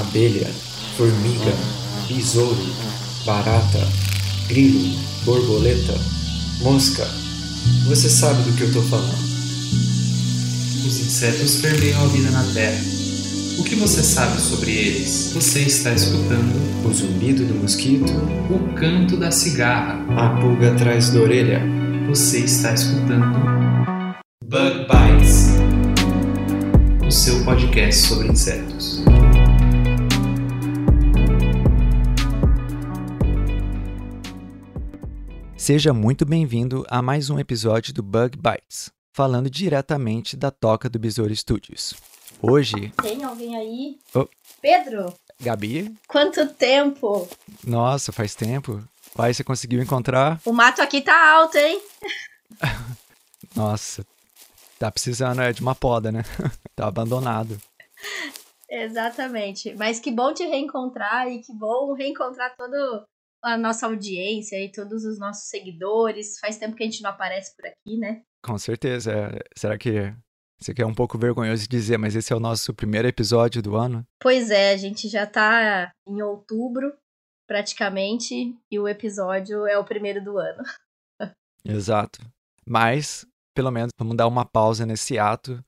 abelha, formiga, besouro, barata, grilo, borboleta, mosca. Você sabe do que eu estou falando. Os insetos permeiam a vida na Terra. O que você sabe sobre eles? Você está escutando O zumbido do mosquito, o canto da cigarra. a pulga atrás da orelha. Você está escutando Bug Bites, o seu podcast sobre insetos. Seja muito bem-vindo a mais um episódio do Bug Bites, falando diretamente da toca do Besouro Studios. Hoje, Tem alguém aí? Oh. Pedro, Gabi, quanto tempo? nossa, faz tempo. Pai, você conseguiu encontrar? O mato aqui tá alto, hein? Nossa, tá precisando é, de uma poda, né? tá abandonado. Exatamente. Mas que bom te reencontrar e que bom reencontrar toda a nossa audiência e todos os nossos seguidores. Faz tempo que a gente não aparece por aqui, né? Com certeza. é, Será que isso aqui é um pouco vergonhoso de dizer, mas esse é o nosso primeiro episódio do ano? Pois é, a gente já tá em outubro, praticamente, e o episódio é o primeiro do ano. Exato. Mas, pelo menos, vamos dar uma pausa nesse ato.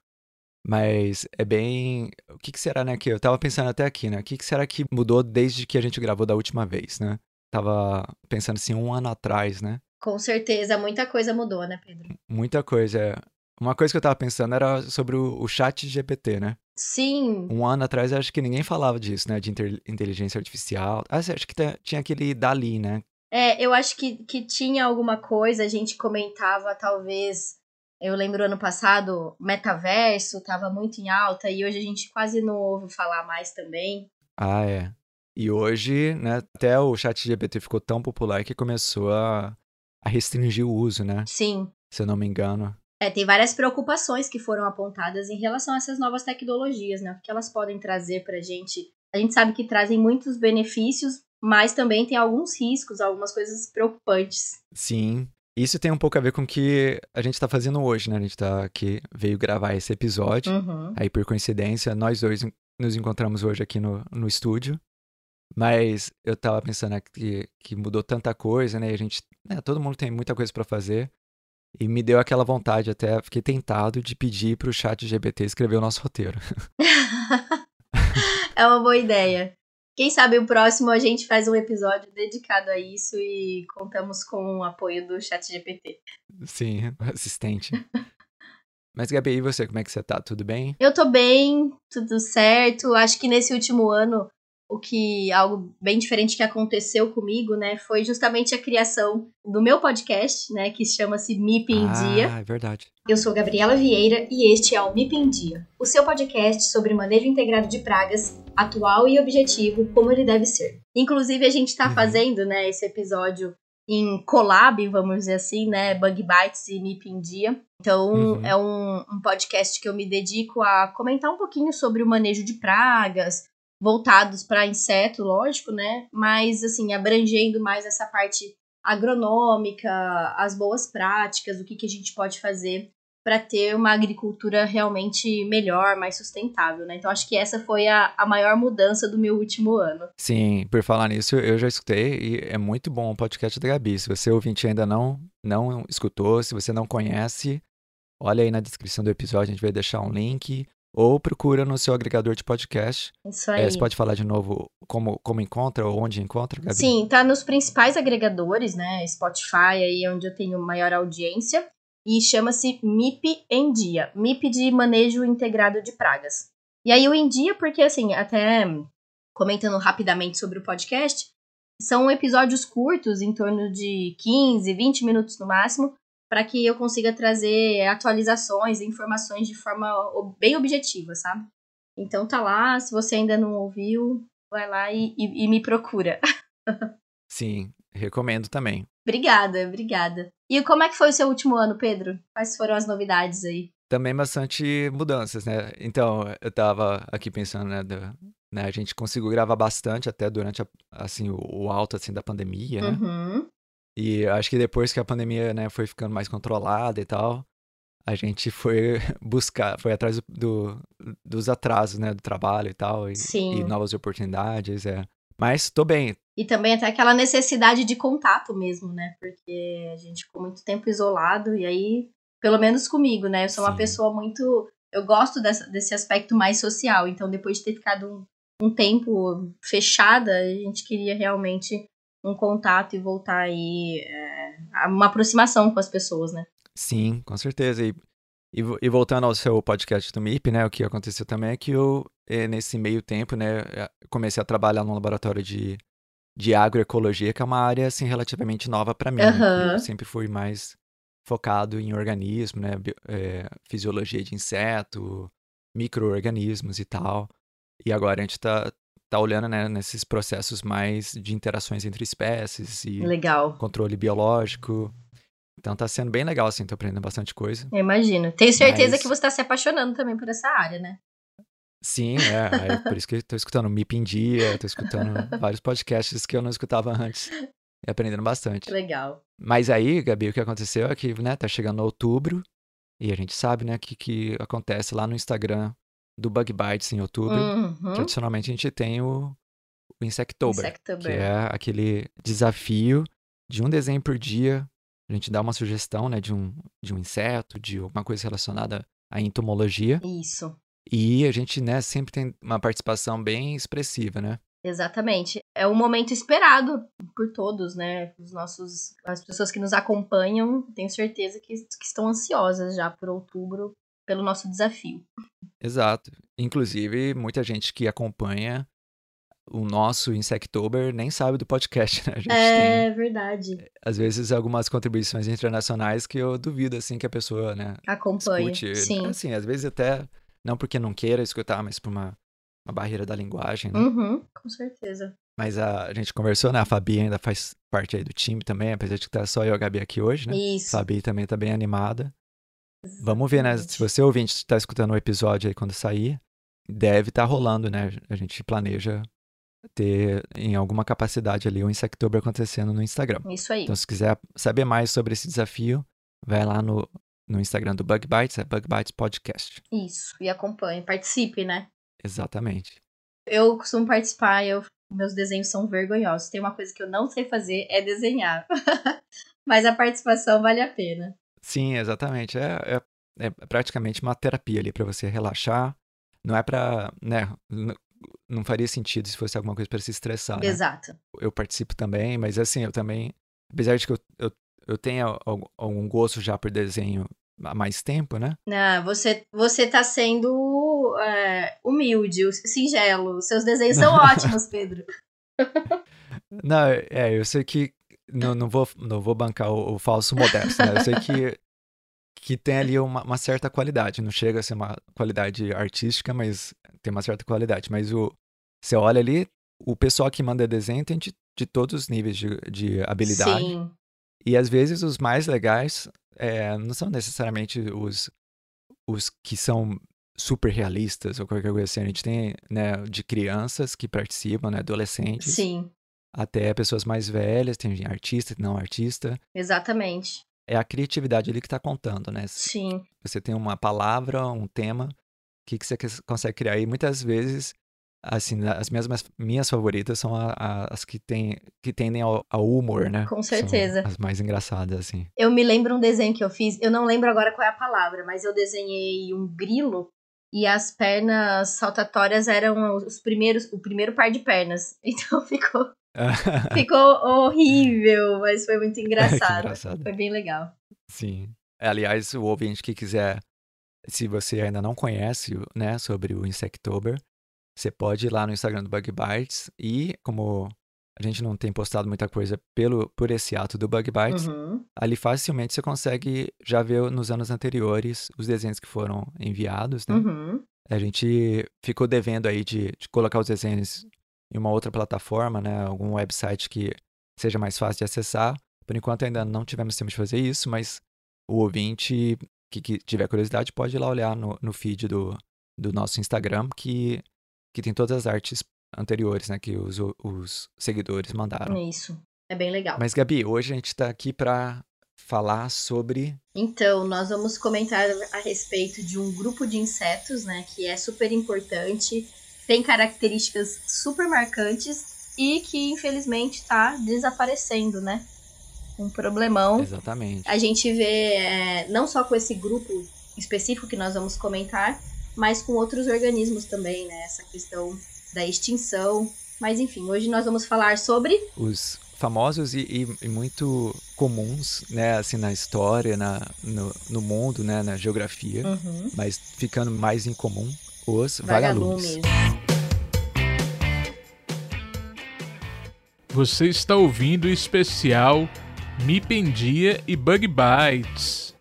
Mas é bem. O que, que será, né? Que eu tava pensando até aqui, né? O que, que será que mudou desde que a gente gravou da última vez, né? Tava pensando assim, um ano atrás, né? Com certeza, muita coisa mudou, né, Pedro? Muita coisa. é. Uma coisa que eu tava pensando era sobre o, o chat GPT, né? Sim, Um ano atrás acho que ninguém falava disso, né? De inteligência artificial. Ah, acho que tinha aquele Dali, né? É, eu acho que, que tinha alguma coisa, a gente comentava, talvez. Eu lembro ano passado, metaverso tava muito em alta e hoje a gente quase não ouve falar mais também. Ah, é. E hoje, né, até o chat GPT ficou tão popular que começou a, a restringir o uso, né? Sim. Se eu não me engano. É, tem várias preocupações que foram apontadas em relação a essas novas tecnologias, né? O que elas podem trazer pra gente. A gente sabe que trazem muitos benefícios, mas também tem alguns riscos, algumas coisas preocupantes. Sim. Isso tem um pouco a ver com o que a gente tá fazendo hoje, né? A gente tá aqui, veio gravar esse episódio. Uhum. Aí, por coincidência, nós dois nos encontramos hoje aqui no, no estúdio. Mas eu tava pensando aqui que mudou tanta coisa, né? E a gente, né, todo mundo tem muita coisa pra fazer. E me deu aquela vontade, até fiquei tentado de pedir pro chat GPT escrever o nosso roteiro. é uma boa ideia. Quem sabe o próximo a gente faz um episódio dedicado a isso e contamos com o apoio do ChatGPT. Sim, assistente. Mas, Gabi, e você, como é que você tá? Tudo bem? Eu tô bem, tudo certo. Acho que nesse último ano, o que algo bem diferente que aconteceu comigo, né, foi justamente a criação do meu podcast, né, que chama-se MIP em Dia. Ah, é verdade. Eu sou Gabriela Vieira e este é o MIP em Dia, o seu podcast sobre manejo integrado de pragas, atual e objetivo, como ele deve ser. Inclusive, a gente está Uhum. fazendo né, esse episódio em collab, vamos dizer assim, né? Bug Bites e MIP em Dia. Então, Uhum. é um, um podcast que eu me dedico a comentar um pouquinho sobre o manejo de pragas, voltados para inseto, lógico, né? Mas, assim, abrangendo mais essa parte agronômica, as boas práticas, o que, que a gente pode fazer para ter uma agricultura realmente melhor, mais sustentável, né? Então acho que essa foi a, a maior mudança do meu último ano. Sim, por falar nisso, eu já escutei e é muito bom o podcast da Gabi. Se você ouvinte ainda não, não escutou, se você não conhece, olha aí na descrição do episódio, a gente vai deixar um link. Ou procura no seu agregador de podcast. Isso É, aí. você pode falar de novo como, como encontra ou onde encontra, Gabi? Sim, tá nos principais agregadores, né? Spotify aí onde eu tenho maior audiência. E chama-se MIP em Dia. MIP de Manejo Integrado de Pragas. E aí o em dia, porque assim, até comentando rapidamente sobre o podcast, são episódios curtos, em torno de 15, 20 minutos no máximo, para que eu consiga trazer atualizações e informações de forma bem objetiva, sabe? Então tá lá, se você ainda não ouviu, vai lá e, e- e me procura. Sim, recomendo também. Obrigada, obrigada. E como é que foi o seu último ano, Pedro? Quais foram as novidades aí? Também bastante mudanças, né? Então, eu tava aqui pensando, né, né, a gente conseguiu gravar bastante até durante, a- assim, o, o alto, assim, da pandemia, né? E acho que depois que a pandemia, né, foi ficando mais controlada e tal, a gente foi buscar, foi atrás do, do- dos atrasos, né, do trabalho e tal, e, Sim. e novas oportunidades, é. Mas tô bem, E também até aquela necessidade de contato mesmo, né? Porque a gente ficou muito tempo isolado, e aí, pelo menos comigo, né? Eu sou uma Sim. pessoa muito. Eu gosto dessa- desse aspecto mais social, então depois de ter ficado um, um tempo fechada, a gente queria realmente um contato e voltar aí é, uma aproximação com as pessoas, né? Sim, com certeza. E, e, e voltando ao seu podcast do MIP, né, o que aconteceu também é que eu, eh, nesse meio tempo, né, eh, comecei a trabalhar num laboratório de, de agroecologia, que é uma área, assim, relativamente nova para mim, né, que Aham. eu sempre fui mais focado em organismo, né, eh, fisiologia de inseto, micro-organismos e tal. E agora a gente tá, tá olhando, né, nesses processos mais de interações entre espécies e Legal. controle biológico. Então tá sendo bem legal, assim, tô aprendendo bastante coisa. Eu imagino. Tenho certeza Mas- que você tá se apaixonando também por essa área, né? Sim, é, aí por isso que tô escutando MIP em dia, tô escutando vários podcasts que eu não escutava antes e aprendendo bastante. Legal. Mas aí, Gabi, o que aconteceu é que, né, tá chegando outubro e a gente sabe, né, que que acontece lá no Instagram do Bug Bites em outubro. Uhum. Tradicionalmente a gente tem o, o Insectober, Insectober. que é aquele desafio de um desenho por dia. A gente dá uma sugestão, né, de um, de um inseto, de alguma coisa relacionada à entomologia. Isso. E a gente, né, sempre tem uma participação bem expressiva, né? Exatamente. É um momento esperado por todos, né? Os nossos, as pessoas que nos acompanham, tenho certeza que, que estão ansiosas já por outubro pelo nosso desafio. Exato. Inclusive, muita gente que acompanha o nosso Insectober nem sabe do podcast, né? A gente tem, É verdade. às vezes, algumas contribuições internacionais que eu duvido, assim, que a pessoa, né, Acompanha. escute. Sim. Assim, às vezes até, não porque não queira escutar, mas por uma, uma barreira da linguagem, né? Uhum, com certeza. Mas a, a gente conversou, né? A Fabi ainda faz parte aí do time também, apesar de que tá só eu e a Gabi aqui hoje, né? Isso. Fabi também tá bem animada. Vamos ver, né? Se você ouvinte está escutando o episódio aí quando sair, deve estar rolando, né? A gente planeja ter em alguma capacidade ali o Insectober acontecendo no Instagram. Isso aí. Então, se quiser saber mais sobre esse desafio, vai lá no, no Instagram do Bug Bites, é Bug Bites Podcast. Isso. E acompanhe. Participe, né? Exatamente. Eu costumo participar, eu, meus desenhos são vergonhosos. Tem uma coisa que eu não sei fazer, é desenhar. Mas a participação vale a pena. Sim, exatamente. É, é, é praticamente uma terapia ali para você relaxar. Não é pra, né? Não faria sentido se fosse alguma coisa para se estressar, né? Exato. eu participo também, mas assim, eu também, apesar de que eu, eu, eu tenha al- algum gosto já por desenho há mais tempo, né? Não, você, você tá sendo é, humilde, singelo. Seus desenhos são ótimos, Pedro. Não, é, eu sei que não, não, vou, não vou bancar o, o falso modesto, né? Eu sei que, que tem ali uma, uma certa qualidade, não chega a ser uma qualidade artística, mas tem uma certa qualidade. Mas o, você olha ali, o pessoal que manda desenho tem de, de todos os níveis de, de habilidade. Sim, E às vezes os mais legais é, não são necessariamente os, os que são super realistas ou qualquer coisa assim. A gente tem né, de crianças que participam, né, adolescentes, sim, até pessoas mais velhas, tem artista, não artista. exatamente. É a criatividade ali que está contando, né? Sim, Você tem uma palavra, um tema, o que, que você consegue criar? E muitas vezes, assim, as minhas, minhas favoritas são a- a- as que, tem, que tendem ao, ao humor, né? Com São certeza. as mais engraçadas, assim. eu me lembro um desenho que eu fiz, eu não lembro agora qual é a palavra, mas eu desenhei um grilo e as pernas saltatórias eram os primeiros, o primeiro par de pernas. Então ficou, ficou horrível, mas foi muito que engraçado. engraçado. Foi bem legal. Sim. Aliás, o ouvinte que quiser, se você ainda não conhece, né, sobre o Insectober, você pode ir lá no Instagram do Bug Bites e, como a gente não tem postado muita coisa pelo, por esse ato do Bug Bites, Uhum. ali facilmente você consegue já ver nos anos anteriores os desenhos que foram enviados, né? Uhum. A gente ficou devendo aí de, de colocar os desenhos em uma outra plataforma, né? Algum website que seja mais fácil de acessar. Por enquanto ainda não tivemos tempo de fazer isso, mas o ouvinte que, que tiver curiosidade pode ir lá olhar no, no feed do, do nosso Instagram, que, que tem todas as artes anteriores, né? Que os, os seguidores mandaram. Isso. É bem legal. Mas, Gabi, hoje a gente está aqui para falar sobre. Então, nós vamos comentar a respeito de um grupo de insetos, né, que é super importante, tem características super marcantes e que infelizmente está desaparecendo, né? Um problemão. Exatamente. A gente vê é, não só com esse grupo específico que nós vamos comentar, mas com outros organismos também, né? Essa questão da extinção. Mas enfim, hoje nós vamos falar sobre os famosos e, e, e, muito comuns, né, assim, na história, na, no, no mundo, né, na geografia, uhum. mas ficando mais em comum, os vagalumes. Você está ouvindo o especial Me Pendia e Bug Bites.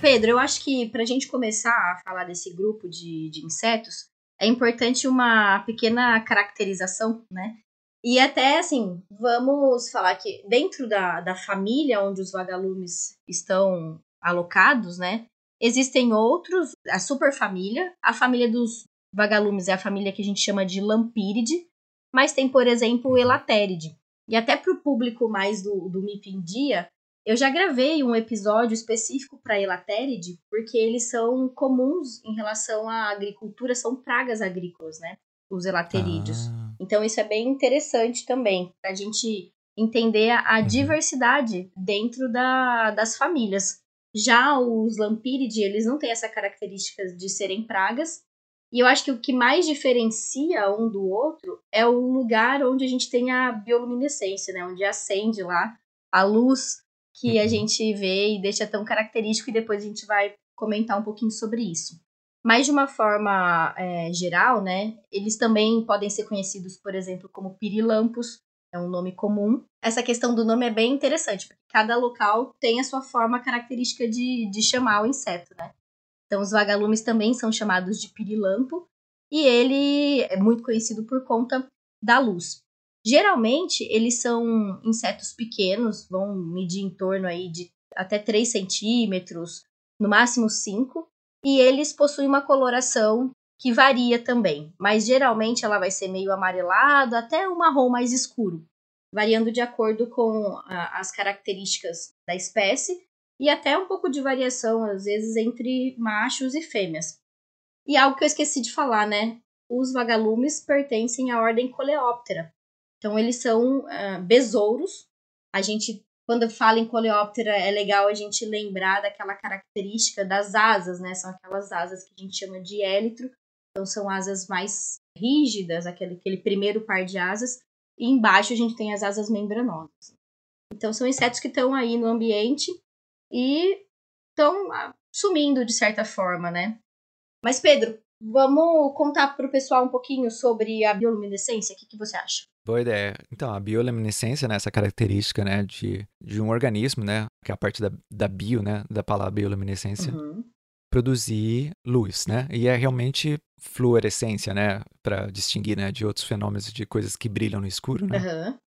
Pedro, eu acho que para a gente começar a falar desse grupo de, de insetos, é importante uma pequena caracterização, né? E até assim, vamos falar que dentro da, da família onde os vagalumes estão alocados, né? Existem outros, a superfamília, a família dos vagalumes é a família que a gente chama de Lampíridae, mas tem, por exemplo, o Elatéride. E até para o público mais do, do MIP em dia, eu já gravei um episódio específico para Elatéride, porque eles são comuns em relação à agricultura, são pragas agrícolas, né? Os elaterídeos. Ah. Então isso é bem interessante também, para a gente entender a, a uhum. diversidade dentro da, das famílias. Já os Lampíridae, eles não têm essa característica de serem pragas, e eu acho que o que mais diferencia um do outro é o lugar onde a gente tem a bioluminescência, né? Onde acende lá a luz que a uhum. gente vê e deixa tão característico, e depois a gente vai comentar um pouquinho sobre isso. Mas de uma forma é, geral, né, eles também podem ser conhecidos, por exemplo, como pirilampos, é um nome comum. Essa questão do nome é bem interessante, porque cada local tem a sua forma característica de, de chamar o inseto, né? Então, os vagalumes também são chamados de pirilampo, e ele é muito conhecido por conta da luz. Geralmente, eles são insetos pequenos, vão medir em torno aí de até 3 centímetros, no máximo 5, e eles possuem uma coloração que varia também, mas geralmente ela vai ser meio amarelado até um marrom mais escuro, variando de acordo com a, as características da espécie e até um pouco de variação, às vezes, entre machos e fêmeas. E algo que eu esqueci de falar, né? Os vagalumes pertencem à ordem Coleóptera, então, eles são uh, besouros. A gente, quando fala em coleóptera, é legal a gente lembrar daquela característica das asas, né? São aquelas asas que a gente chama de élitro. Então, são asas mais rígidas, aquele, aquele primeiro par de asas. E embaixo a gente tem as asas membranosas. Então, são insetos que estão aí no ambiente e estão ah, sumindo de certa forma, né? Mas, Pedro, vamos contar para o pessoal um pouquinho sobre a bioluminescência? O que, que você acha? Boa ideia. Então, a bioluminescência, né, essa característica, né, de, de um organismo, né, que é a parte da, da bio, né, da palavra bioluminescência, uhum. Produzir luz, né, e é realmente fluorescência, né, para distinguir, né, de outros fenômenos de coisas que brilham no escuro, né. Uhum.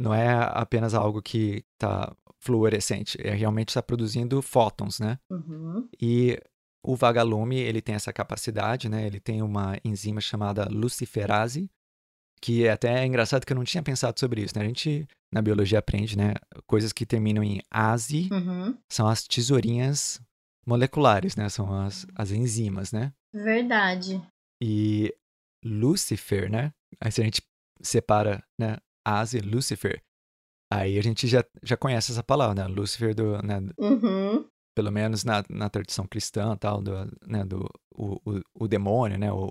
Não é apenas algo que está fluorescente, é realmente está produzindo fótons, né. Uhum. E o vagalume, ele tem essa capacidade, né, ele tem uma enzima chamada luciferase, que é até é engraçado que eu não tinha pensado sobre isso, né? A gente na biologia aprende, né? Coisas que terminam em ase uhum. são as tesourinhas moleculares, né? São as, as enzimas, né? Verdade. E Lucifer, né? Aí se a gente separa, né? Ase, Lucifer, aí a gente já, já conhece essa palavra, né? Lucifer do, né? Uhum. Pelo menos na, na tradição cristã, tal, do, né? Do o, o, o demônio, né? O,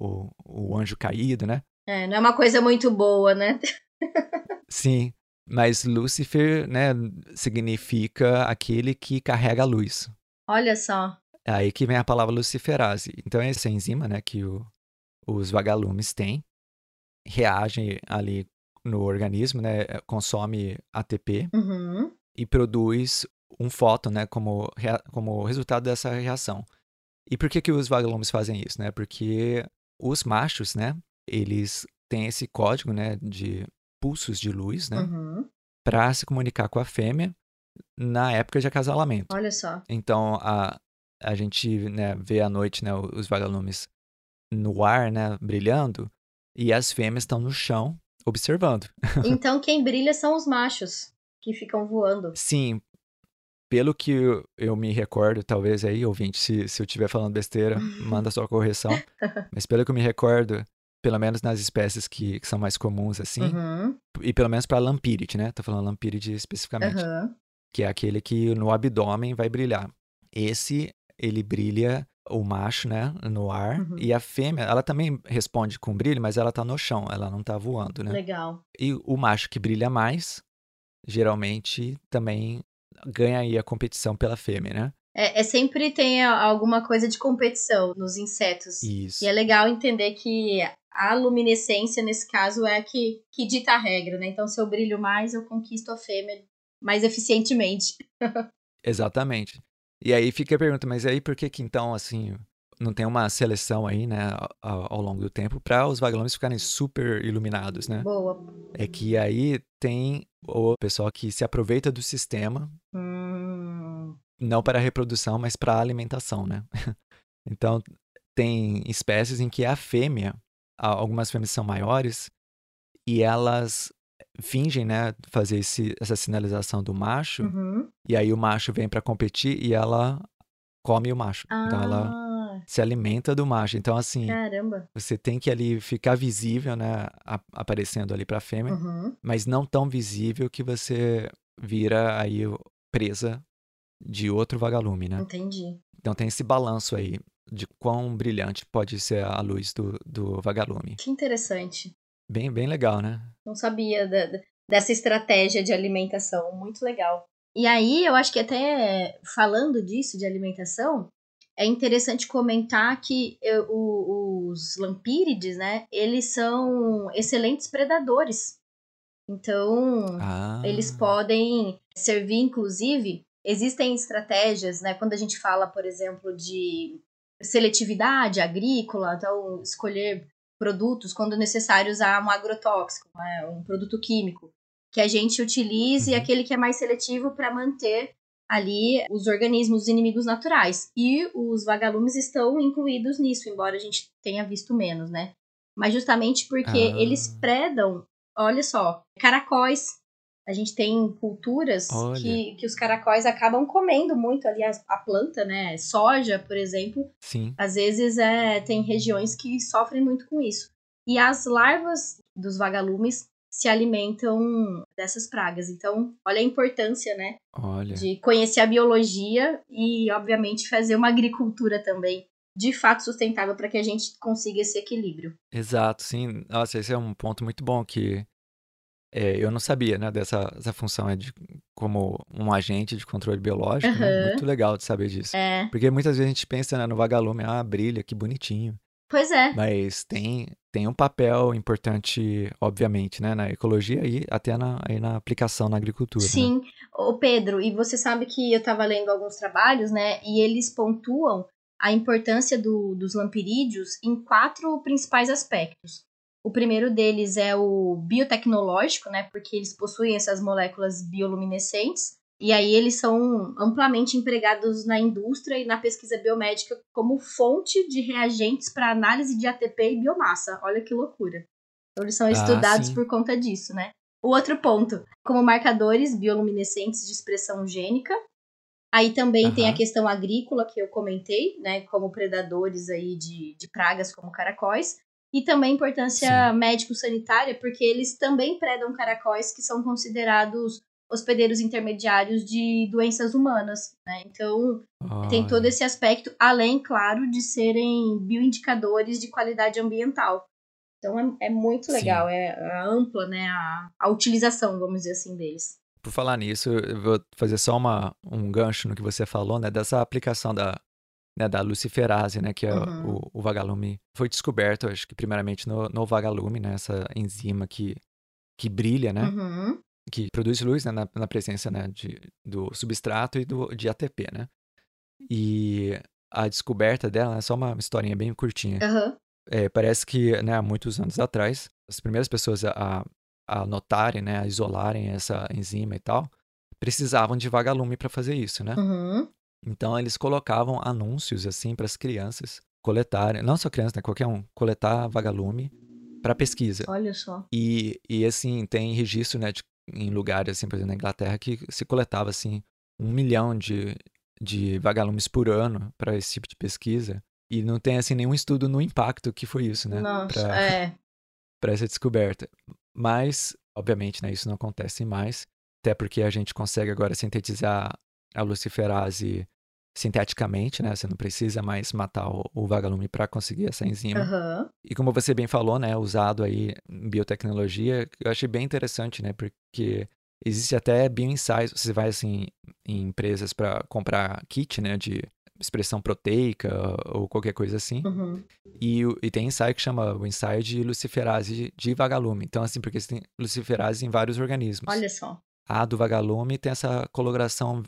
o, o anjo caído, né? É, não é uma coisa muito boa, né? Sim, mas Lúcifer, né, significa aquele que carrega a luz. Olha só. É aí que vem a palavra luciferase. Então, essa enzima, né, que o, os vagalumes têm, reage ali no organismo, né, consome ATP uhum. e produz um fóton, né, como, como resultado dessa reação. E por que que os vagalumes fazem isso, né? Porque os machos, né, eles têm esse código, né, de pulsos de luz, né, uhum. para se comunicar com a fêmea na época de acasalamento. Olha só. Então a a gente, né, vê à noite, né, os vagalumes no ar, né, brilhando, e as fêmeas estão no chão observando. Então quem brilha são os machos que ficam voando. Sim, pelo que eu, eu me recordo, talvez aí, ouvinte, se, se eu estiver falando besteira, manda sua correção. Mas pelo que eu me recordo, pelo menos nas espécies que, que são mais comuns, assim, Uhum, e pelo menos para Lampyrid, né? Tô falando Lampyrid especificamente, uhum. Que é aquele que no abdômen vai brilhar. Esse, ele brilha o macho, né, no ar, Uhum. e a fêmea, ela também responde com brilho, mas ela tá no chão, ela não tá voando, né? Legal. E o macho que brilha mais, geralmente também ganha aí a competição pela fêmea, né? É, é sempre tem alguma coisa de competição nos insetos. Isso. E é legal entender que a luminescência, nesse caso, é a que, que dita a regra, né? Então, se eu brilho mais, eu conquisto a fêmea mais eficientemente. Exatamente. E aí fica a pergunta, mas aí por que que então, assim, não tem uma seleção aí, né, ao, ao longo do tempo para os vagalumes ficarem super iluminados, né? Boa. É que aí tem o pessoal que se aproveita do sistema, Hum, não para a reprodução, mas para a alimentação, né? Então, tem espécies em que a fêmea, algumas fêmeas são maiores, e elas fingem, né, fazer esse, essa sinalização do macho, uhum. e aí o macho vem para competir e ela come o macho. Então, ela Ah, se alimenta do macho. Então, assim, caramba. você tem que ali ficar visível, né, aparecendo ali para fêmea, Uhum. mas não tão visível que você vira aí presa de outro vagalume, né? Entendi. Então tem esse balanço aí de quão brilhante pode ser a luz do, do vagalume. Que interessante. Bem, bem legal, né? Não sabia da- dessa estratégia de alimentação. Muito legal. E aí, eu acho que até falando disso, de alimentação, é interessante comentar que o- os lampírides, né, eles são excelentes predadores. Então, Ah, eles podem servir, inclusive, existem estratégias, né? Quando a gente fala, por exemplo, de seletividade agrícola, então escolher produtos quando necessário usar um agrotóxico, né, um produto químico, que a gente utilize Uhum. aquele que é mais seletivo para manter ali os organismos os inimigos naturais. E os vagalumes estão incluídos nisso, embora a gente tenha visto menos, né? Mas justamente porque Ah. eles predam, olha só, caracóis. A gente tem culturas Olha. que, que os caracóis acabam comendo muito ali a, a planta, né? Soja, por exemplo, sim. às vezes é, tem regiões que sofrem muito com isso. E as larvas dos vagalumes se alimentam dessas pragas. Então, olha a importância, né? Olha. De conhecer a biologia e, obviamente, fazer uma agricultura também de fato sustentável para que a gente consiga esse equilíbrio. Exato, sim. Nossa, esse é um ponto muito bom que é, eu não sabia, né, dessa, dessa função é de, como um agente de controle biológico, né? Aham. Muito legal de saber disso. É, Porque muitas vezes a gente pensa né, no vagalume, ah, brilha, que bonitinho. pois é. Mas tem, tem um papel importante, obviamente, né, na ecologia e até na, aí na aplicação na agricultura. né? Sim, ô Pedro, e você sabe que eu estava lendo alguns trabalhos, né? E eles pontuam a importância do- dos lampirídeos em quatro principais aspectos. O primeiro deles é o biotecnológico, né? Porque eles possuem essas moléculas bioluminescentes. E aí eles são amplamente empregados na indústria e na pesquisa biomédica como fonte de reagentes para análise de ATP e biomassa. Olha que loucura. Então, eles são Ah, estudados sim. por conta disso, né? O outro ponto, como marcadores bioluminescentes de expressão gênica. Aí também tem a questão agrícola que eu comentei, né, como predadores aí de, de pragas como caracóis. E também importância médico-sanitária, porque eles também predam caracóis que são considerados hospedeiros intermediários de doenças humanas, né? Então, tem Olha. todo esse aspecto, além, claro, de serem bioindicadores de qualidade ambiental. Então é, é muito legal, é, é ampla, né, a, a utilização, vamos dizer assim, deles. Por falar nisso, eu vou fazer só uma, um gancho no que você falou, né? Dessa aplicação da, né, da luciferase, né? Que é Uhum. o, o vagalume. Foi descoberto, acho que primeiramente no, no vagalume, né? Essa enzima que, que brilha, né? Uhum. Que produz luz né, na, na presença né, de, do substrato e do, de ATP, né? E a descoberta dela é só uma historinha bem curtinha. Aham. É, parece que, né, há muitos anos atrás, as primeiras pessoas a, a notarem, né, a isolarem essa enzima e tal, precisavam de vagalume para fazer isso, né? Uhum. Então eles colocavam anúncios assim para as crianças coletarem, não só crianças, né, qualquer um, coletar vagalume para pesquisa. Olha só. E, e assim, tem registro, né, de, em lugares, assim, por exemplo, na Inglaterra, que se coletava, assim, um milhão de, de vagalumes por ano para esse tipo de pesquisa. E não tem, assim, nenhum estudo no impacto que foi isso, né? Nossa, pra, é. pra essa descoberta. Mas, obviamente, né, isso não acontece mais. Até porque a gente consegue agora sintetizar a luciferase sinteticamente, né? Você não precisa mais matar o, o vagalume para conseguir essa enzima. Aham. E como você bem falou, né, usado aí em biotecnologia, eu achei bem interessante, né, porque existe até bioinsights, você vai assim em empresas para comprar kit, né, de expressão proteica ou qualquer coisa assim, Uhum. e, e tem ensaio que chama o ensaio de luciferase de, de vagalume. Então assim, porque você tem luciferase em vários organismos. Olha só. A do vagalume tem essa coloração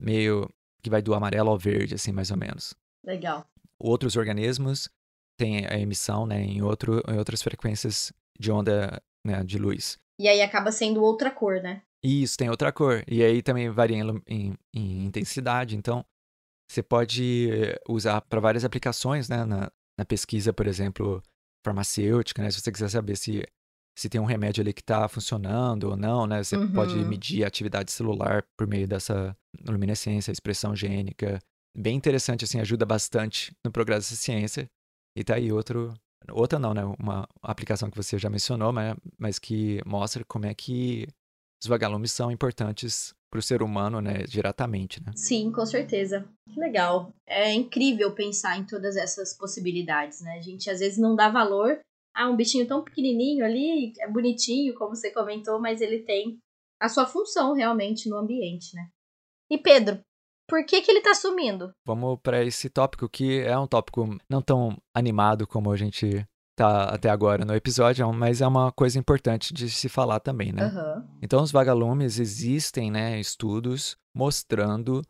meio que vai do amarelo ao verde, assim, mais ou menos Legal. outros organismos têm a emissão né, em, outro, em outras frequências de onda né, de luz. E aí acaba sendo outra cor, né? Isso tem outra cor. E aí também varia em, em- em intensidade. Então, você pode usar para várias aplicações, né? Na, na pesquisa, por exemplo, farmacêutica, né? Se você quiser saber se, se tem um remédio ali que está funcionando ou não, né? Você pode Uhum. medir a atividade celular por meio dessa luminescência, expressão gênica. Bem interessante, assim, ajuda bastante no progresso da ciência. E tá aí outro... Outra não, né? Uma aplicação que você já mencionou, mas, mas que mostra como é que os vagalumes são importantes para o ser humano, né? Diretamente, né? Sim, com certeza. Que legal. É incrível pensar em todas essas possibilidades, né? A gente às vezes não dá valor a um bichinho tão pequenininho ali, é bonitinho, como você comentou, mas ele tem a sua função realmente no ambiente, né? E Pedro, por que que ele tá sumindo? Vamos para esse tópico que é um tópico não tão animado como a gente tá até agora no episódio, mas é uma coisa importante de se falar também, né? Aham. Então, os vagalumes existem, né, estudos mostrando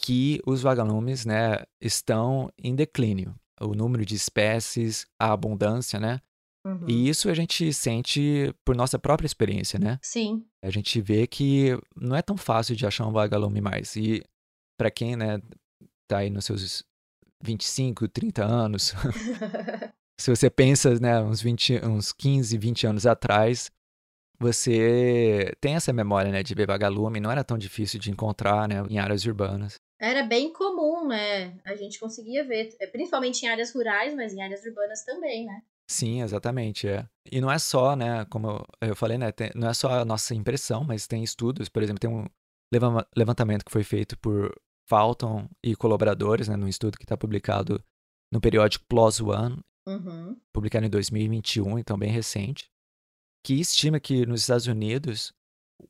que os vagalumes, né, estão em declínio. O número de espécies, a abundância, né? Uhum. E isso a gente sente por nossa própria experiência, né? Sim. A gente vê que não é tão fácil de achar um vagalume mais. E para quem, né, tá aí nos seus 25, 30 anos, se você pensa, né, uns 20, uns 15, 20 anos atrás, você tem essa memória, né, de ver vagalume, não era tão difícil de encontrar, né, em áreas urbanas. Era bem comum, né? A gente conseguia ver, é, principalmente em áreas rurais, mas em áreas urbanas também, né? Sim, exatamente, é. E não é só, né, como eu falei, né, tem- não é só a nossa impressão, mas tem estudos, por exemplo, tem um leva- levantamento que foi feito por Falton e colaboradores, né, num estudo que está publicado no periódico PLOS ONE, Uhum. publicado em 2021, então bem recente, que estima que nos Estados Unidos,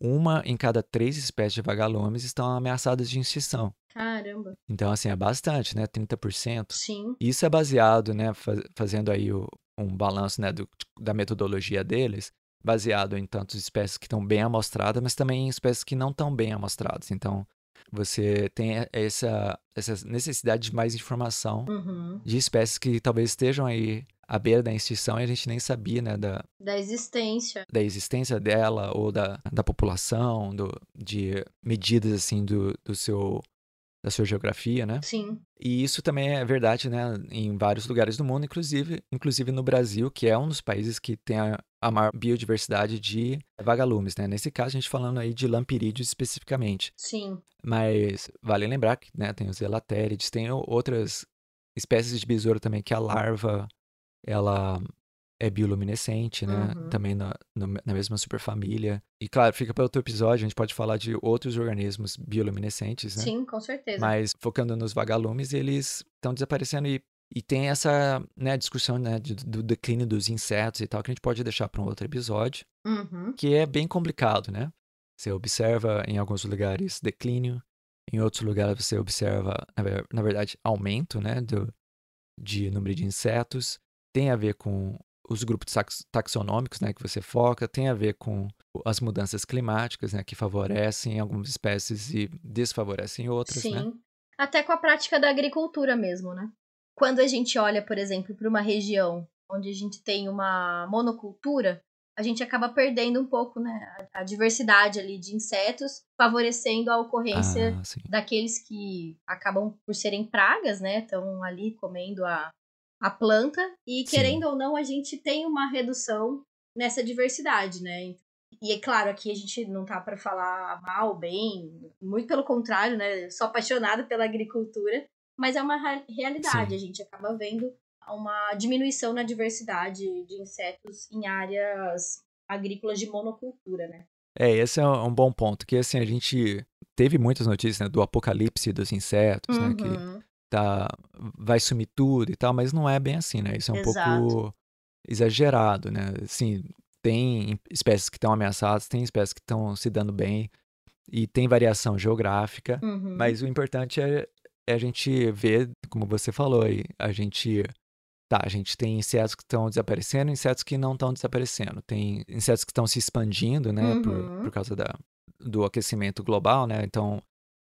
uma em cada três espécies de vagalumes estão ameaçadas de extinção. Caramba. Então, assim, é bastante, né, 30%. Sim. Isso é baseado, né, fa- fazendo aí o- um balanço, né, do- da metodologia deles, baseado em tantas espécies que estão bem amostradas, mas também em espécies que não estão bem amostradas. Então, você tem essa, essa necessidade de mais informação Uhum. de espécies que talvez estejam aí à beira da extinção e a gente nem sabia, né, da, Da existência. da existência dela ou da, da população, do, de medidas, assim, do, do seu, da sua geografia, né? Sim. E isso também é verdade, né, em vários lugares do mundo, inclusive, inclusive no Brasil, que é um dos países que tem a, a maior biodiversidade de vagalumes, né? Nesse caso, a gente falando aí de lampirídeos especificamente. Sim. Mas vale lembrar que, né, tem os elatérides, tem outras espécies de besouro também que a larva, ela é bioluminescente, né? Uhum. Também na, na mesma superfamília. E claro, fica para outro episódio, a gente pode falar de outros organismos bioluminescentes, né? Sim, com certeza. Mas focando nos vagalumes, eles estão desaparecendo e, e tem essa né, discussão né, de- do declínio dos insetos e tal, que a gente pode deixar para um outro episódio, Uhum. que é bem complicado, né? Você observa em alguns lugares declínio, em outros lugares você observa, na verdade, aumento né, do, de número de insetos. Tem a ver com os grupos tax- taxonômicos né, que você foca, tem a ver com as mudanças climáticas né, que favorecem algumas espécies e desfavorecem outras, Sim. né? Até com a prática da agricultura mesmo, né? Quando a gente olha, por exemplo, para uma região onde a gente tem uma monocultura, a gente acaba perdendo um pouco, né, a, diversidade ali de insetos, favorecendo a ocorrência Ah, daqueles que acabam por serem pragas, né? Estão ali comendo a, a planta e, Sim. querendo ou não, a gente tem uma redução nessa diversidade, né? E é claro, aqui a gente não tá para falar mal, bem, muito pelo contrário, né? Eu sou apaixonada pela agricultura, mas é uma realidade. Sim. A gente acaba vendo uma diminuição na diversidade de insetos em áreas agrícolas de monocultura, né? É, esse é um bom ponto, que assim, a gente teve muitas notícias, né, do apocalipse dos insetos, né, que Uhum. Tá, vai sumir tudo e tal, mas não é bem assim, né, isso é um Exato. pouco exagerado, né, assim, tem espécies que estão ameaçadas, tem espécies que estão se dando bem, e tem variação geográfica, Uhum. mas o importante é, é a gente ver, como você falou aí, a gente. Tá, a gente tem insetos que estão desaparecendo insetos que não estão desaparecendo. Tem insetos que estão se expandindo, né, Uhum. por, por causa da, do aquecimento global, né? Então,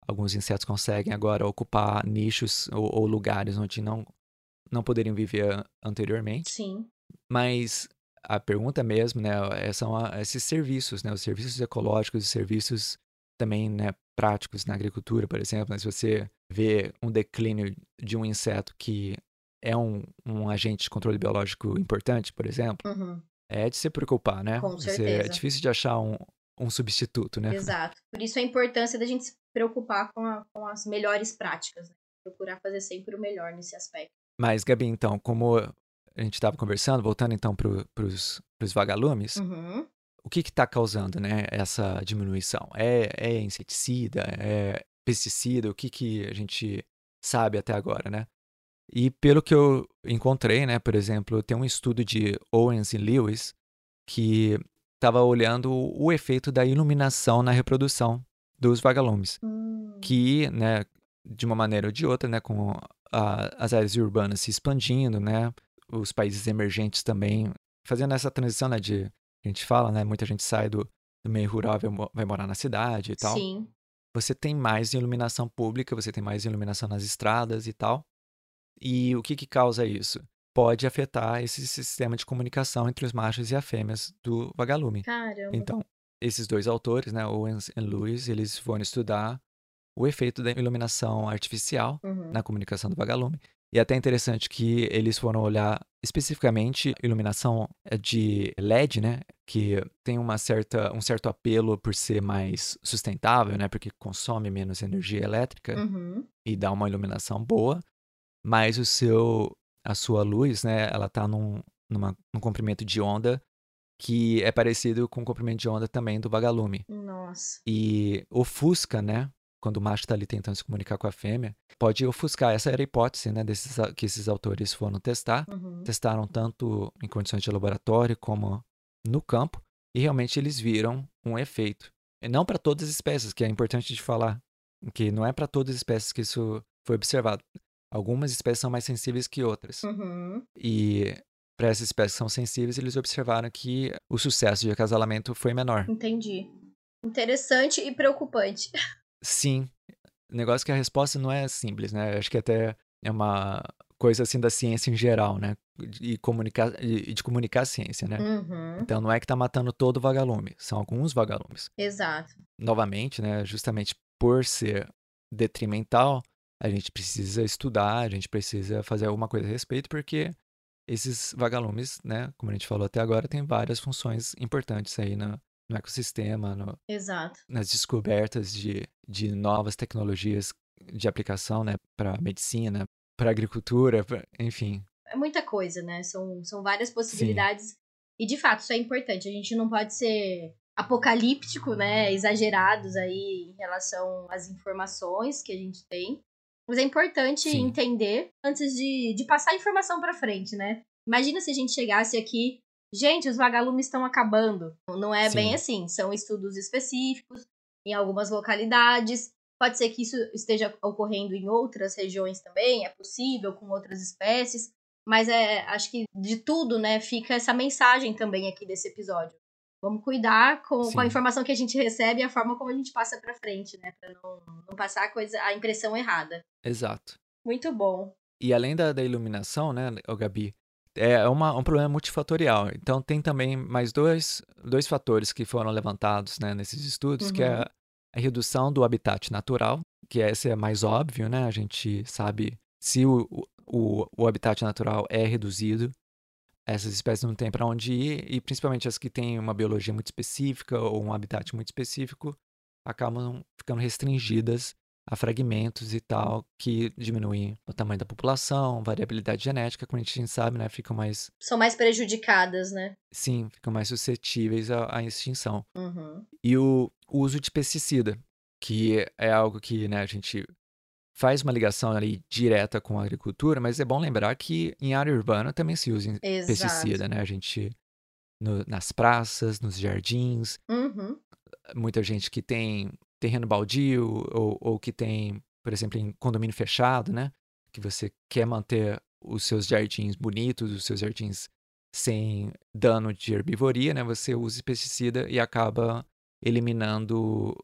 alguns insetos conseguem agora ocupar nichos ou, ou lugares onde não, não poderiam viver an- anteriormente. Sim. Mas a pergunta mesmo, né, é- são a- esses serviços, né, os serviços ecológicos, os serviços também, né, práticos na agricultura, por exemplo, né, se você vê um declínio de um inseto que é um, um agente de controle biológico importante, por exemplo, Uhum. é de se preocupar, né? Com Você- certeza. é difícil de achar um, um substituto, né? Exato. Por isso a importância da gente se preocupar com, a- com as melhores práticas, né? Procurar fazer sempre o melhor nesse aspecto. Mas, Gabi, então, como a gente estava conversando, voltando então para os vagalumes, Uhum. o que está causando né, essa diminuição? É, é inseticida? É pesticida? O que, que a gente sabe até agora, né? E pelo que eu encontrei, né, por exemplo, tem um estudo de Owens e Lewis que estava olhando o efeito da iluminação na reprodução dos vagalumes, Hum. que, né, de uma maneira ou de outra, né, com a- as áreas urbanas se expandindo, né, os países emergentes também fazendo essa transição, né, de a gente fala, né, muita gente sai do, do meio rural e vai, vai morar na cidade e tal. Sim. Você tem mais iluminação pública, você tem mais iluminação nas estradas e tal. E o que que causa isso? Pode afetar esse sistema de comunicação entre os machos e as fêmeas do vagalume. Caramba. Então, esses dois autores, né, Owens e Lewis, eles foram estudar o efeito da iluminação artificial Uhum. na comunicação do vagalume. E é até interessante que eles foram olhar especificamente iluminação eh, de LED, né, que tem uma certa, um certo apelo por ser mais sustentável, né, porque consome menos energia elétrica Uhum. e dá uma iluminação boa, mas o seu, a sua luz, né, ela tá num, numa, num comprimento de onda que é parecido com o comprimento de onda também do vagalume. Nossa. E ofusca, né? Quando o macho está ali tentando se comunicar com a fêmea, pode ofuscar. Essa era a hipótese, né? Desses, que esses autores foram testar. Uhum. Testaram tanto em condições de laboratório como no campo. E realmente eles viram um efeito. E não para todas as espécies, que é importante de falar. Que não é para todas as espécies que isso foi observado. Algumas espécies são mais sensíveis que outras. Uhum. E para essas espécies que são sensíveis, eles observaram que o sucesso de acasalamento foi menor. Entendi. Interessante e preocupante. Sim. O negócio é que a resposta não é simples, né? Acho que até é uma coisa assim da ciência em geral, né? E comunicar, e de comunicar a ciência, né? Uhum. Então não é que tá matando todo o vagalume, são alguns vagalumes. Exato. Novamente, né? Justamente por ser detrimental, a gente precisa estudar, a gente precisa fazer alguma coisa a respeito, porque esses vagalumes, né? Como a gente falou até agora, tem várias funções importantes aí no, no ecossistema, no, Exato. nas descobertas de, de novas tecnologias de aplicação, né, para medicina, para agricultura, pra- enfim. É muita coisa, né? São, são várias possibilidades. E de fato, isso é importante. A gente não pode ser apocalíptico, né? Exagerados aí em relação às informações que a gente tem. Mas é importante Sim. entender antes de, de passar a informação pra frente, né? Imagina se a gente chegasse aqui, gente, os vagalumes estão acabando. Não é Sim. bem assim. São estudos específicos em algumas localidades. Pode ser que isso esteja ocorrendo em outras regiões também, é possível, com outras espécies. Mas é, acho que de tudo, né, fica essa mensagem também aqui desse episódio. Vamos cuidar com, com a informação que a gente recebe e a forma como a gente passa pra frente, né? Pra não, não passar a, coisa, a impressão errada. Exato. Muito bom. E além da, da iluminação, né, Gabi, é uma, um problema multifatorial. Então tem também mais dois, dois fatores que foram levantados né, nesses estudos, que é Uhum. a, redução do habitat natural, que esse é mais óbvio, né? A gente sabe se o- o, o habitat natural é reduzido, essas espécies não têm para onde ir, e principalmente as que têm uma biologia muito específica ou um habitat muito específico acabam ficando restringidas a fragmentos e tal, que diminuem o tamanho da população, variabilidade genética, como a gente sabe, né? Ficam mais. São mais prejudicadas, né? Sim, ficam mais suscetíveis à, à extinção. Uhum. E o, uso de pesticida, que é algo que né, a gente faz uma ligação ali direta com a agricultura, mas é bom lembrar que em área urbana também se usa Exato. pesticida, né? A gente no- nas praças, nos jardins, Uhum. muita gente que tem terreno baldio ou, ou que tem, por exemplo, em condomínio fechado, né? Que você quer manter os seus jardins bonitos, os seus jardins sem dano de herbivoria, né? Você usa pesticida e acaba eliminando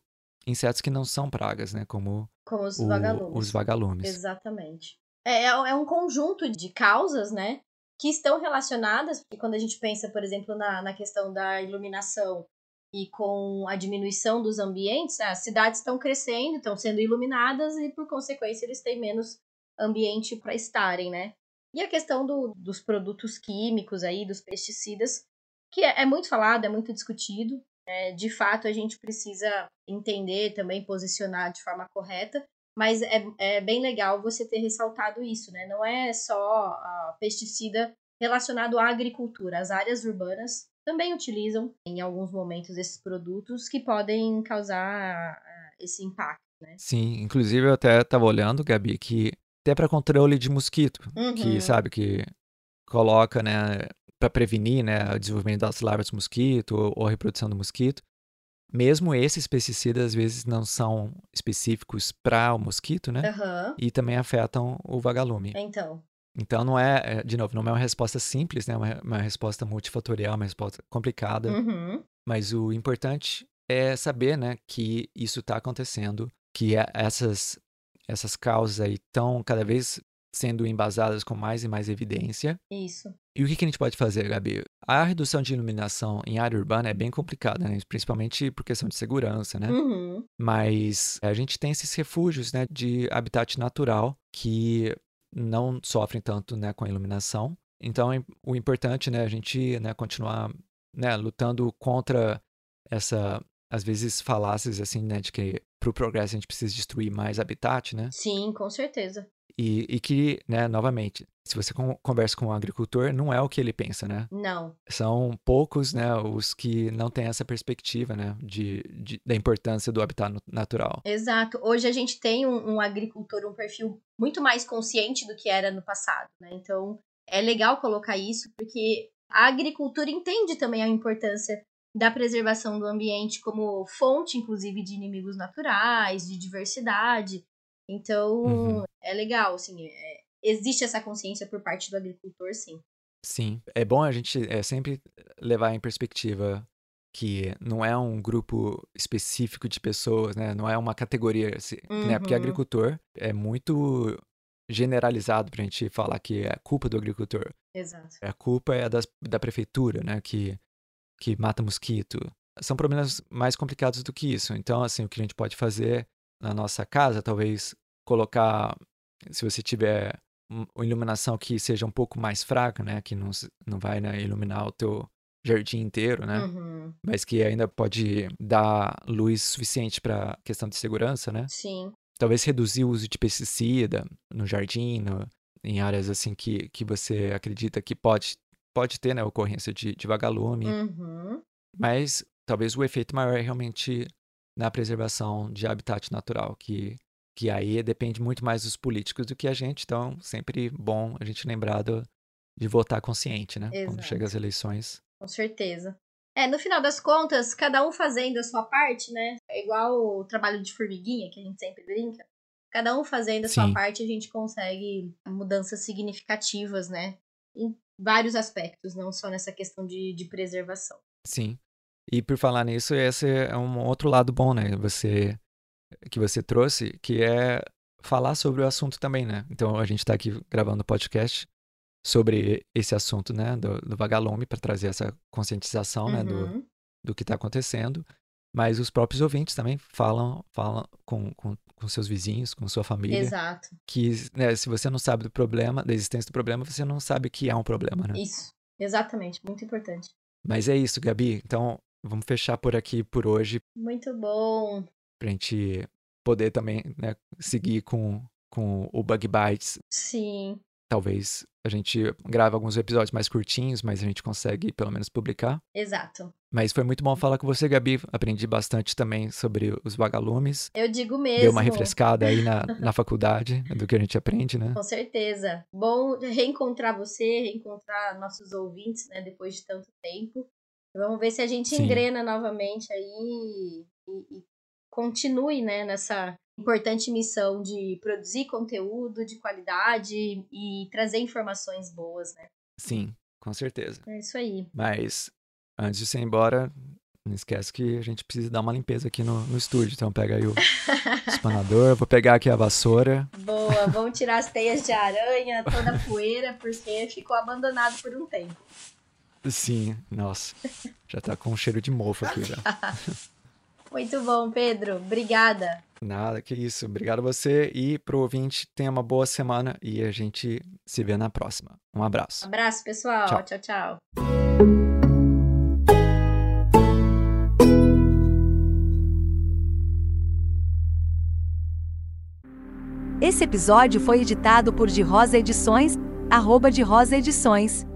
insetos que não são pragas, né? Como Como os o- vagalumes. os vagalumes. Exatamente. É, é é um conjunto de causas, né? Que estão relacionadas, porque quando a gente pensa, por exemplo, na, na questão da iluminação e com a diminuição dos ambientes, as cidades estão crescendo, estão sendo iluminadas e, por consequência, eles têm menos ambiente para estarem, né? E a questão do- dos produtos químicos aí, dos pesticidas, que é, é muito falado, é muito discutido. Né? de fato, a gente precisa entender também, posicionar de forma correta, mas é, é bem legal você ter ressaltado isso, né? Não é só a pesticida relacionado à agricultura. As áreas urbanas também utilizam, em alguns momentos, esses produtos que podem causar ah, esse impacto, né? Sim, inclusive eu até estava olhando, Gabi, que até para controle de mosquito, Uhum. que sabe que coloca, né, para prevenir, né, o desenvolvimento das larvas do mosquito ou, a reprodução do mosquito. Mesmo esses pesticidas às vezes não são específicos para o mosquito, né? Aham. E também afetam o vagalume. Então, Então não é, é, de novo, não é uma resposta simples, né? É Uma, uma resposta multifatorial, uma resposta complicada. uhum. Mas o importante é saber, né, que isso está acontecendo, que essas essas causas aí estão cada vez sendo embasadas com mais e mais evidência. isso. E o que, a gente pode fazer, Gabi? A redução de iluminação em área urbana é bem complicada, né? Principalmente por questão de segurança, né? Uhum. Mas a gente tem esses refúgios, né, de habitat natural que não sofrem tanto, né, com a iluminação. Então, é o importante, né, a gente, né, continuar, né, lutando contra essa, às vezes, falácias, assim, né, de que para o progresso a gente precisa destruir mais habitat, né? Sim, com certeza. E, e que, né, novamente, se você con- conversa com um agricultor, não é o que ele pensa, né? Não. São poucos, né, os que não têm essa perspectiva, né, de, de- da importância do habitat natural. Exato. Hoje a gente tem um, um agricultor, um perfil muito mais consciente do que era no passado, né? Então é legal colocar isso, porque a agricultura entende também a importância da preservação do ambiente como fonte, inclusive, de inimigos naturais, de diversidade. Então Uhum. é legal, assim, é- existe essa consciência por parte do agricultor, sim. Sim, é bom a gente é, sempre levar em perspectiva que não é um grupo específico de pessoas, né? Não é uma categoria, assim, né? Porque Uhum. agricultor é muito generalizado pra gente falar que é culpa do agricultor. Exato. A culpa é das, da prefeitura, né? Que, que mata mosquito. São problemas mais complicados do que isso. Então, assim, o que a gente pode fazer na nossa casa, talvez colocar, se você tiver um- uma iluminação que seja um pouco mais fraca, né? Que não, não vai né, iluminar o teu jardim inteiro, né? Uhum. Mas que ainda pode dar luz suficiente para questão de segurança, né? Sim. Talvez reduzir o uso de pesticida no jardim, no- em áreas assim que, que você acredita que pode, pode ter, né, ocorrência de, de vagalume. Uhum. Mas talvez o efeito maior é realmente na preservação de habitat natural, que, que aí depende muito mais dos políticos do que a gente. Então, sempre bom a gente lembrar do- de votar consciente, né? Quando Exato. chega as eleições. Com certeza. É, no final das contas, cada um fazendo a sua parte, né? É igual o trabalho de formiguinha, que a gente sempre brinca. Cada um fazendo a sua Sim. parte, a gente consegue mudanças significativas, né? Em vários aspectos, não só nessa questão de, de preservação. Sim. E por falar nisso, esse é um outro lado bom, né? Você que você trouxe, que é falar sobre o assunto também, né? Então a gente está aqui gravando um sobre esse assunto, né, do, do vagalume para trazer essa conscientização, né, do, Uhum. do que está acontecendo. Mas os próprios ouvintes também falam, falam com, com, com seus vizinhos, com sua família. Exato. Que né, se você não sabe do problema, da existência do problema, você não sabe que é um problema, né? Isso. Exatamente. Muito importante. Mas é isso, Gabi. Então, vamos fechar por aqui por hoje, Muito bom. pra gente poder também né, seguir com, com o Bug Bites. Sim. Talvez a gente grave alguns episódios mais curtinhos, mas a gente consegue pelo menos publicar. Exato. Mas foi muito bom falar com você, Gabi. Aprendi bastante também sobre os vagalumes. Eu digo mesmo. Deu uma refrescada aí na, na faculdade do que a gente aprende, né? Com certeza. Bom reencontrar você, reencontrar nossos ouvintes, né, depois de tanto tempo. Vamos ver se a gente Sim. engrena novamente aí e, e continue, né, nessa importante missão de produzir conteúdo de qualidade e trazer informações boas, né? Sim, com certeza. É isso aí. Mas antes de você ir embora, não esquece que a gente precisa dar uma limpeza aqui no, no estúdio. Então pega aí o espanador, vou pegar aqui a vassoura. Boa, vamos tirar as teias de aranha, toda a poeira, porque ficou abandonado por um tempo. Sim, nossa. Já tá com um cheiro de mofo aqui já. Muito bom, Pedro. Obrigada. Nada, que isso. Obrigado a você e pro ouvinte, tenha uma boa semana e a gente se vê na próxima. Um abraço. Abraço, pessoal. Tchau. tchau. tchau. Esse episódio foi editado por De Rosa Edições, arroba de Rosa Edições.